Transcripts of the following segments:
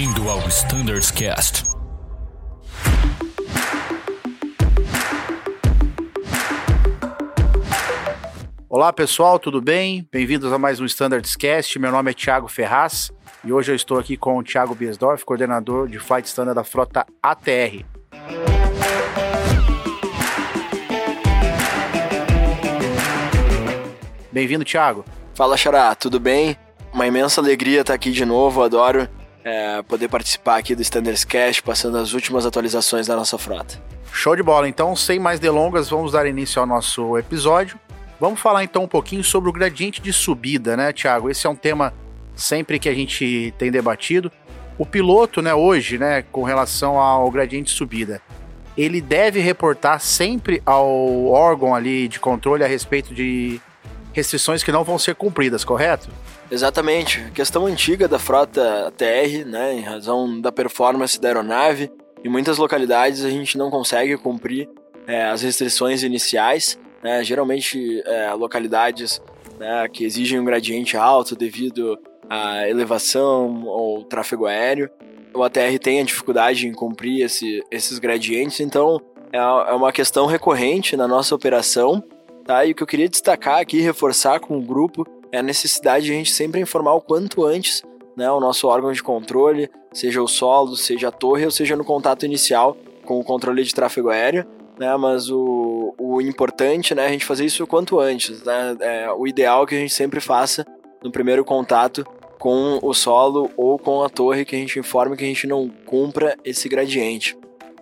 Bem-vindo ao Standards Cast. Olá pessoal, tudo bem? Bem-vindos a mais um Standards Cast. Meu nome é Thiago Ferraz e hoje eu estou aqui com o Thiago Biesdorf, coordenador de Flight Standard da frota ATR. Bem-vindo, Thiago. Fala, Xará, tudo bem? Uma imensa alegria estar aqui de novo, adoro é, poder participar aqui do Standards Cast, passando as últimas atualizações da nossa frota. Show de bola, então, sem mais delongas, vamos dar início ao nosso episódio. Vamos falar então um pouquinho sobre o gradiente de subida, né, Thiago? Esse é um tema sempre que a gente tem debatido. O piloto, né, hoje, né, com relação ao gradiente de subida, ele deve reportar sempre ao órgão ali de controle a respeito de restrições que não vão ser cumpridas, correto? Exatamente. Questão antiga da frota TR, né, em razão da performance da aeronave, em muitas localidades a gente não consegue cumprir é, as restrições iniciais, né, geralmente é, localidades né, que exigem um gradiente alto devido à elevação ou tráfego aéreo. O ATR tem a dificuldade em cumprir esse, esses gradientes, então é, é uma questão recorrente na nossa operação Tá? E o que eu queria destacar aqui, reforçar com o grupo, é a necessidade de a gente sempre informar o quanto antes né, o nosso órgão de controle, seja o solo, seja a torre, ou seja no contato inicial com o controle de tráfego aéreo. Né, mas o, o importante né, é a gente fazer isso o quanto antes. Né, é, o ideal que a gente sempre faça no primeiro contato com o solo ou com a torre, que a gente informe que a gente não cumpra esse gradiente.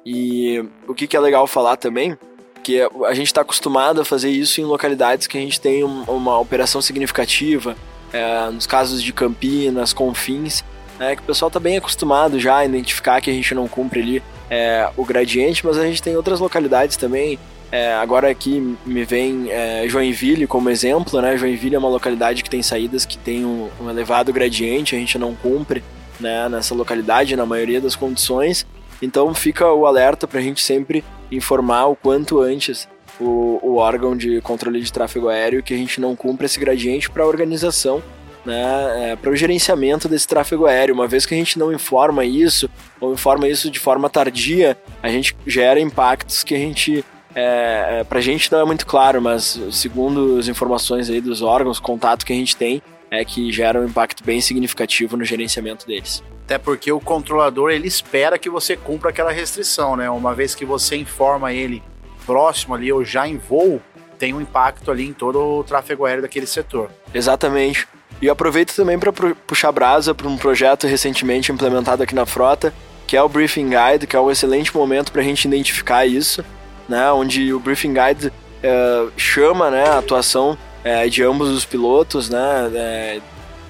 E o que, que é legal falar também porque a gente está acostumado a fazer isso em localidades que a gente tem uma operação significativa, é, nos casos de Campinas, Confins, né, que o pessoal está bem acostumado já a identificar que a gente não cumpre ali é, o gradiente, mas a gente tem outras localidades também. É, agora aqui me vem é, Joinville como exemplo, né? Joinville é uma localidade que tem saídas que tem um, um elevado gradiente, a gente não cumpre né, nessa localidade na maioria das condições. Então fica o alerta para a gente sempre informar o quanto antes o, o, órgão de controle de tráfego aéreo que a gente não cumpra esse gradiente para a organização, né, é, para o gerenciamento desse tráfego aéreo. Uma vez que a gente não informa isso, ou informa isso de forma tardia, a gente gera impactos que a gente é, é, para a gente não é muito claro, mas segundo as informações aí dos órgãos, contato que a gente tem, é que gera um impacto bem significativo no gerenciamento deles. Até porque o controlador ele espera que você cumpra aquela restrição, né? Uma vez que você informa ele próximo ali ou já em voo, tem um impacto ali em todo o tráfego aéreo daquele setor. Exatamente. E aproveito também para puxar brasa para um projeto recentemente implementado aqui na frota, que é o Briefing Guide, que é um excelente momento para a gente identificar isso, né? Onde o Briefing Guide é, chama né, a atuação é, de ambos os pilotos, né? É,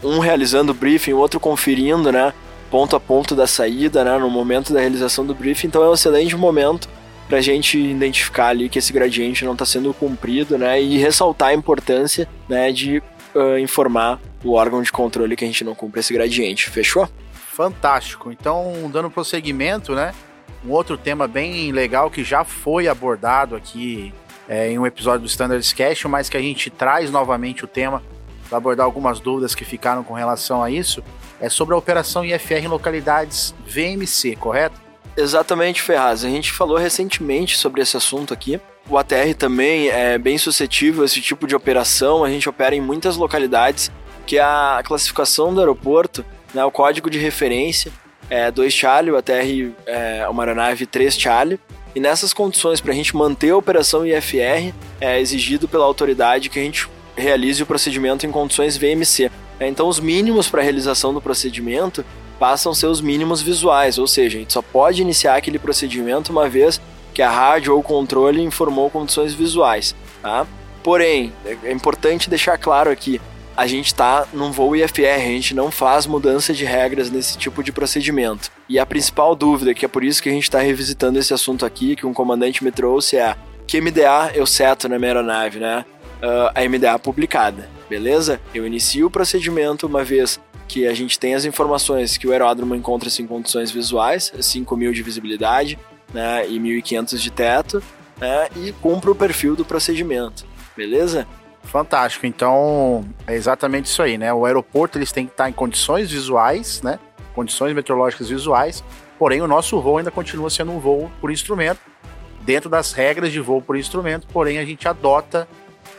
um realizando o briefing, o outro conferindo, né? Ponto a ponto da saída, né, no momento da realização do briefing, então é um excelente momento para a gente identificar ali que esse gradiente não está sendo cumprido, né, e ressaltar a importância, né, de uh, informar o órgão de controle que a gente não cumpre esse gradiente. Fechou? Fantástico. Então, dando prosseguimento, né, um outro tema bem legal que já foi abordado aqui é, em um episódio do Standards Cash, mas que a gente traz novamente o tema para abordar algumas dúvidas que ficaram com relação a isso, é sobre a operação IFR em localidades VMC, correto? Exatamente, Ferraz. A gente falou recentemente sobre esse assunto aqui. O ATR também é bem suscetível a esse tipo de operação. A gente opera em muitas localidades que a classificação do aeroporto, né, o código de referência é 2 Charlie, o ATR é uma aeronave 3 Charlie. E nessas condições, para a gente manter a operação IFR, é exigido pela autoridade que a gente realize o procedimento em condições VMC. Então, os mínimos para a realização do procedimento passam a ser os mínimos visuais, ou seja, a gente só pode iniciar aquele procedimento uma vez que a rádio ou o controle informou condições visuais. Tá? Porém, é importante deixar claro aqui, a gente está num voo IFR, a gente não faz mudança de regras nesse tipo de procedimento. E a principal dúvida, que é por isso que a gente está revisitando esse assunto aqui, que um comandante me trouxe, é que MDA eu seto na minha aeronave, né? Uh, a MDA publicada, beleza? Eu inicio o procedimento uma vez que a gente tem as informações que o aeródromo encontra-se em condições visuais, 5.000 de visibilidade né, e 1.500 de teto, né, e cumpro o perfil do procedimento, beleza? Fantástico, então é exatamente isso aí, né? O aeroporto eles têm que estar em condições visuais, né? condições meteorológicas visuais, porém o nosso voo ainda continua sendo um voo por instrumento, dentro das regras de voo por instrumento, porém a gente adota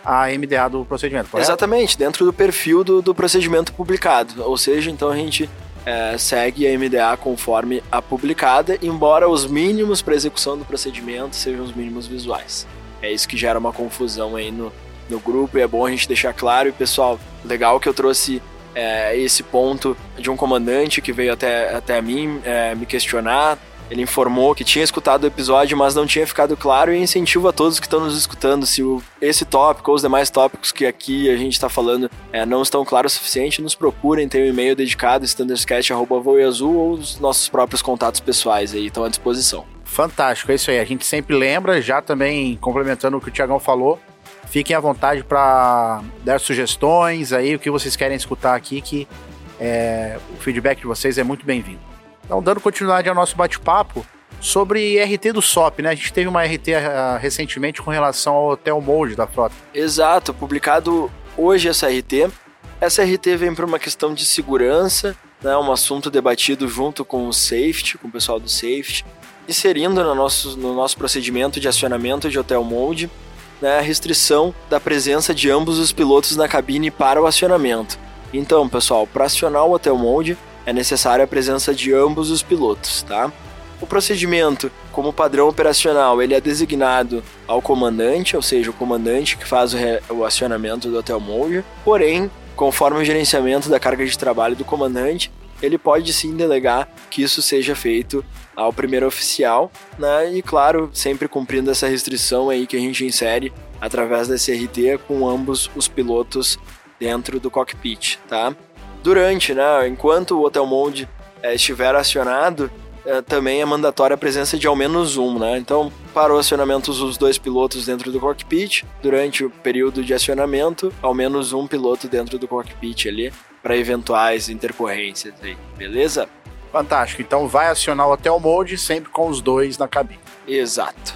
a MDA do procedimento, correto? Exatamente, dentro do perfil do, do procedimento publicado. Ou seja, então a gente é, segue a MDA conforme a publicada, embora os mínimos para execução do procedimento sejam os mínimos visuais. É isso que gera uma confusão aí no, no grupo e é bom a gente deixar claro. E pessoal, legal que eu trouxe é, esse ponto de um comandante que veio até, até mim é, me questionar. Ele informou que tinha escutado o episódio, mas não tinha ficado claro e incentivo a todos que estão nos escutando. Se o, esse tópico ou os demais tópicos que aqui a gente está falando é, não estão claros o suficiente, nos procurem. Tem um e-mail dedicado, standardscat.voeazul ou os nossos próprios contatos pessoais aí estão à disposição. Fantástico, é isso aí. A gente sempre lembra, já também complementando o que o Tiagão falou, Fiquem à vontade para dar sugestões aí, o que vocês querem escutar aqui, que é, o feedback de vocês é muito bem-vindo. Então, dando continuidade ao nosso bate-papo sobre RT do SOP, né? A gente teve uma RT uh, ah, recentemente com relação ao Hotel Mode da frota. Exato, publicado hoje essa RT. Essa RT vem por uma questão de segurança, né? Um assunto debatido junto com o safety, com o pessoal do safety, inserindo no nosso, no nosso procedimento de acionamento de Hotel Mode né, a restrição da presença de ambos os pilotos na cabine para o acionamento. Então, pessoal, para acionar o Hotel Mode é necessária a presença de ambos os pilotos, tá? O procedimento, como padrão operacional, ele é designado ao comandante, ou seja, o comandante que faz o, o acionamento do Hotel Mode. Porém, conforme o gerenciamento da carga de trabalho do comandante, ele pode sim delegar que isso seja feito ao primeiro oficial, né? E claro, sempre cumprindo essa restrição aí que a gente insere através da CRT com ambos os pilotos dentro do cockpit, tá? Durante, né, enquanto o Hotel Mode é, estiver acionado, é, também é mandatória a presença de ao menos um, né? Então, para o acionamento dos dois pilotos dentro do cockpit, durante o período de acionamento, ao menos um piloto dentro do cockpit ali, para eventuais intercorrências aí, beleza? Fantástico. Então vai acionar o Hotel Mode sempre com os dois na cabine. Exato.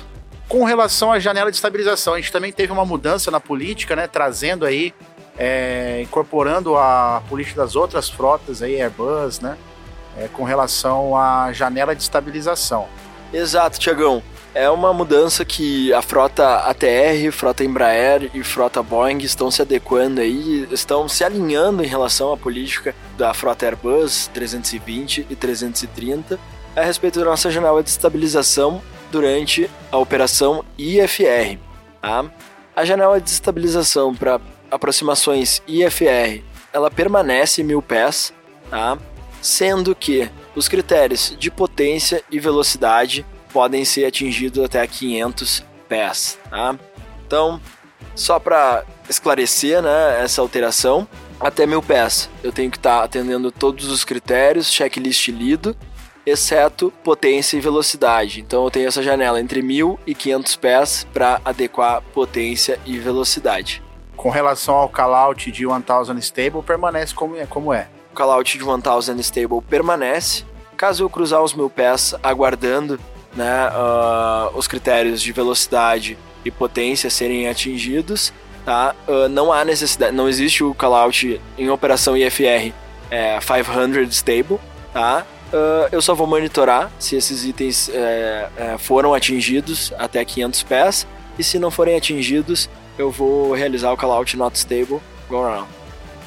Com relação à janela de estabilização, a gente também teve uma mudança na política, né? Trazendo aí, é, incorporando a política das outras frotas aí, Airbus, né? É, com relação à janela de estabilização. Exato, Tiagão é uma mudança que a frota ATR, frota Embraer e frota Boeing estão se adequando aí, estão se alinhando em relação à política da frota Airbus 320 e 330 a respeito da nossa janela de estabilização durante a operação IFR. Tá? A janela de estabilização para aproximações IFR ela permanece mil pés, tá? sendo que os critérios de potência e velocidade podem ser atingidos até 500 pés, tá? Então, só para esclarecer, né, essa alteração, até mil pés eu tenho que estar tá atendendo todos os critérios, checklist lido, exceto potência e velocidade. Então eu tenho essa janela entre 1000 e 500 pés para adequar potência e velocidade. Com relação ao callout de 1000 stable, permanece como é. Como é. O callout de 1000 stable permanece. Caso eu cruzar os mil pés aguardando né, uh, os critérios de velocidade e potência serem atingidos, tá? Uh, não há necessidade, não existe o callout em operação IFR é, 500 stable, tá? Uh, eu só vou monitorar se esses itens é, é, foram atingidos até 500 pés e se não forem atingidos, eu vou realizar o callout not stable go around.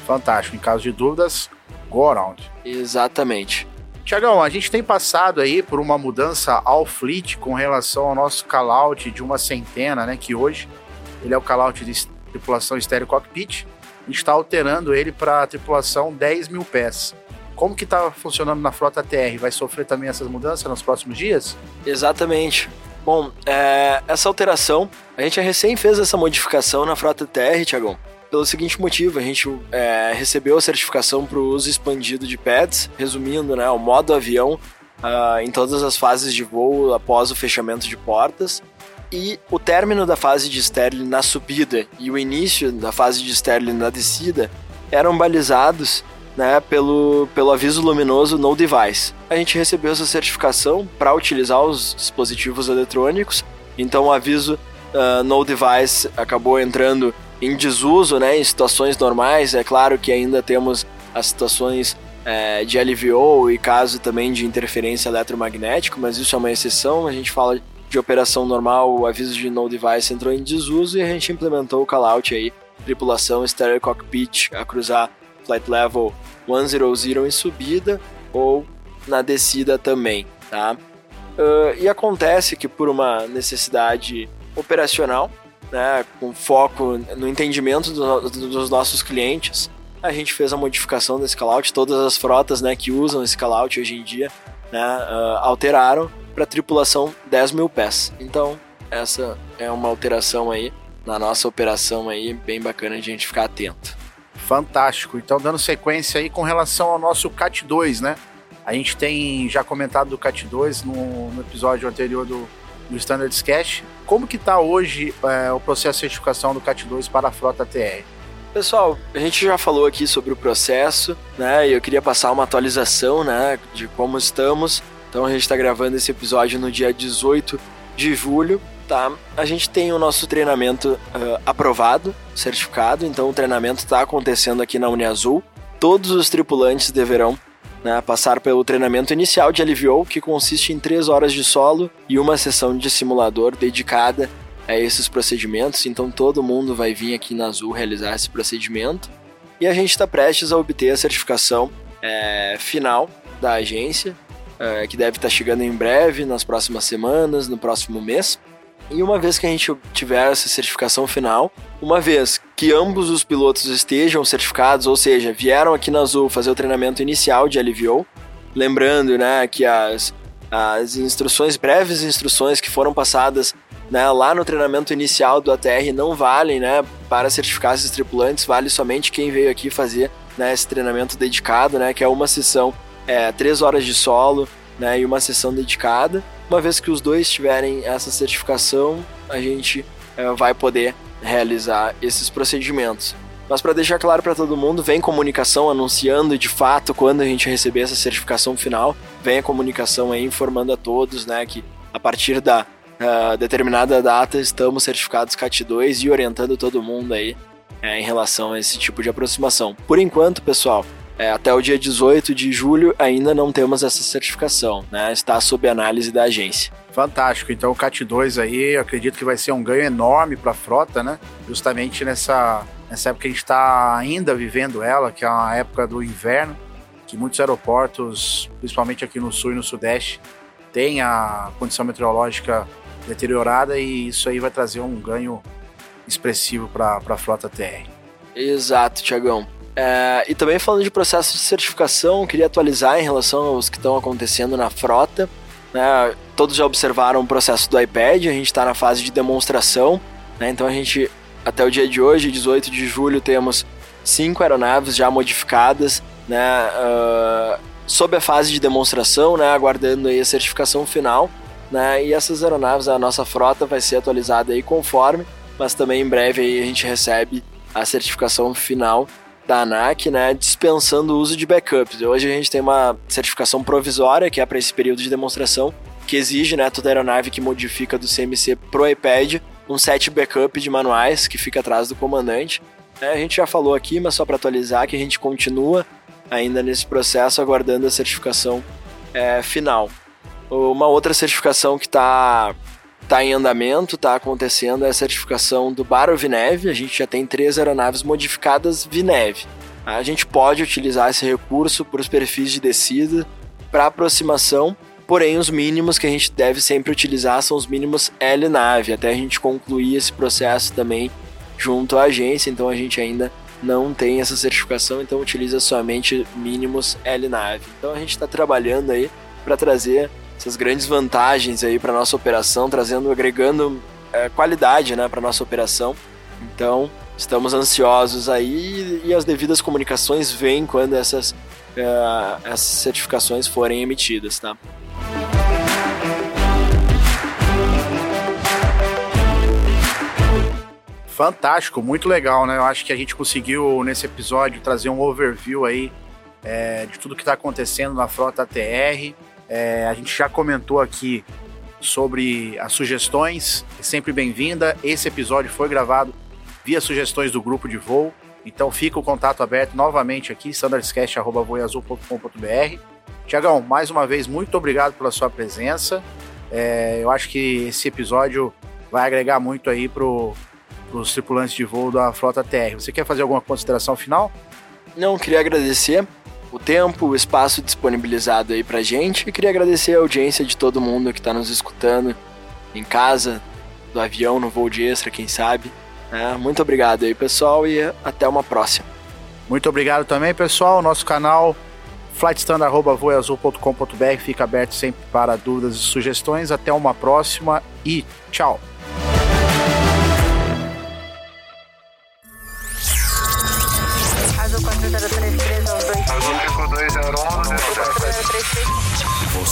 Fantástico. Em caso de dúvidas, go around. Exatamente. Tiagão, a gente tem passado aí por uma mudança ao fleet com relação ao nosso callout de uma centena, né? Que hoje ele é o callout de tripulação estéreo cockpit. A gente está alterando ele para tripulação 10 mil pés. Como que está funcionando na frota TR? Vai sofrer também essas mudanças nos próximos dias? Exatamente. Bom, é, essa alteração, a gente recém fez essa modificação na frota TR, Tiagão pelo seguinte motivo, a gente é, recebeu a certificação para o uso expandido de pads, resumindo, né, o modo avião uh, em todas as fases de voo após o fechamento de portas, e o término da fase de Sterling na subida e o início da fase de Sterling na descida eram balizados né, pelo, pelo aviso luminoso No Device. A gente recebeu essa certificação para utilizar os dispositivos eletrônicos, então o aviso uh, No Device acabou entrando em desuso, né, em situações normais. É claro que ainda temos as situações é, de LVO e caso também de interferência eletromagnética, mas isso é uma exceção. A gente fala de operação normal, o aviso de no device entrou em desuso e a gente implementou o callout aí, tripulação stereo cockpit a cruzar flight level 100 em subida ou na descida também, tá? Uh, e acontece que por uma necessidade operacional, né, com foco no entendimento do, do, dos nossos clientes, a gente fez a modificação desse callout. Todas as frotas né, que usam esse callout hoje em dia né, uh, alteraram para tripulação 10 mil pés. Então, essa é uma alteração aí na nossa operação aí, bem bacana a gente ficar atento. Fantástico. Então, dando sequência aí com relação ao nosso CAT 2, né? A gente tem já comentado do CAT 2 no, no episódio anterior do, do Cache. Como que está hoje é, o processo de certificação do CAT 2 para a frota TR? Pessoal, a gente já falou aqui sobre o processo, né? E eu queria passar uma atualização, né, de como estamos. Então a gente está gravando esse episódio no dia 18 de julho, tá? A gente tem o nosso treinamento uh, aprovado, certificado. Então o treinamento está acontecendo aqui na Uniazul. Todos os tripulantes deverão né, passar pelo treinamento inicial de LVO, que consiste em 3 horas de solo e uma sessão de simulador dedicada a esses procedimentos. Então todo mundo vai vir aqui na Azul realizar esse procedimento. E a gente está prestes a obter a certificação é, final da agência, é, que deve estar tá chegando em breve, nas próximas semanas, no próximo mês. E uma vez que a gente tiver essa certificação final, uma vez que ambos os pilotos estejam certificados, ou seja, vieram aqui na Azul fazer o treinamento inicial de LVO, lembrando né, que as, as instruções, breves instruções que foram passadas né, lá no treinamento inicial do ATR não valem né, para certificar esses tripulantes, vale somente quem veio aqui fazer né, esse treinamento dedicado, né, que é uma sessão, é, três horas de solo né, e uma sessão dedicada. Uma vez que os dois tiverem essa certificação, a gente é, vai poder realizar esses procedimentos. Mas para deixar claro para todo mundo, vem comunicação anunciando de fato quando a gente receber essa certificação final, vem a comunicação aí informando a todos, né, que a partir da uh, determinada data estamos certificados CAT2 e orientando todo mundo aí é, em relação a esse tipo de aproximação. Por enquanto, pessoal, é, até o dia 18 de julho ainda não temos essa certificação, né? Está sob análise da agência. Fantástico. Então o CAT 2 aí, eu acredito que vai ser um ganho enorme para a frota, né? Justamente nessa, nessa época que a gente está ainda vivendo ela, que é uma época do inverno, que muitos aeroportos, principalmente aqui no sul e no sudeste, têm a condição meteorológica deteriorada e isso aí vai trazer um ganho expressivo para a frota TR. Exato, Tiagão. É, e também falando de processo de certificação, queria atualizar em relação aos que estão acontecendo na frota. Né? Todos já observaram o processo do iPad, a gente está na fase de demonstração. Né? Então a gente, até o dia de hoje, 18 de julho, temos cinco aeronaves já modificadas, né? Uh, sob a fase de demonstração, né? aguardando aí a certificação final. Né? E essas aeronaves, a nossa frota vai ser atualizada aí conforme, mas também em breve aí a gente recebe a certificação final da ANAC, né, dispensando o uso de backups. Hoje a gente tem uma certificação provisória, que é para esse período de demonstração, que exige, né, toda aeronave que modifica do CMC pro iPad um set backup de manuais que fica atrás do comandante. É, a gente já falou aqui, mas só para atualizar que a gente continua ainda nesse processo aguardando a certificação é, final. Uma outra certificação que está está em andamento, está acontecendo a certificação do Baro Vineve. A gente já tem três aeronaves modificadas Vineve. A gente pode utilizar esse recurso para os perfis de descida para aproximação, porém os mínimos que a gente deve sempre utilizar são os mínimos L-nave, até a gente concluir esse processo também junto à agência, então a gente ainda não tem essa certificação, então utiliza somente mínimos L-nave. Então a gente está trabalhando aí para trazer essas grandes vantagens aí para nossa operação, trazendo, agregando é, qualidade, né, para nossa operação. Então, estamos ansiosos aí e as devidas comunicações vêm quando essas, é, essas certificações forem emitidas, tá? Fantástico, muito legal, né? Eu acho que a gente conseguiu nesse episódio trazer um overview aí é, de tudo que está acontecendo na frota TR. É, a gente já comentou aqui sobre as sugestões, sempre bem-vinda. Esse episódio foi gravado via sugestões do grupo de voo. Então fica o contato aberto novamente aqui, standardscast.voiazul.com.br. Tiagão, mais uma vez, muito obrigado pela sua presença. É, eu acho que esse episódio vai agregar muito aí para os tripulantes de voo da Frota TR. Você quer fazer alguma consideração final? Não, queria agradecer o tempo, o espaço disponibilizado aí pra gente e queria agradecer a audiência de todo mundo que está nos escutando em casa, do avião, no voo de extra, quem sabe. É, muito obrigado aí, pessoal, e até uma próxima. Muito obrigado também, pessoal. Nosso canal flightstandard.voiazul.com.br fica aberto sempre para dúvidas e sugestões. Até uma próxima e tchau!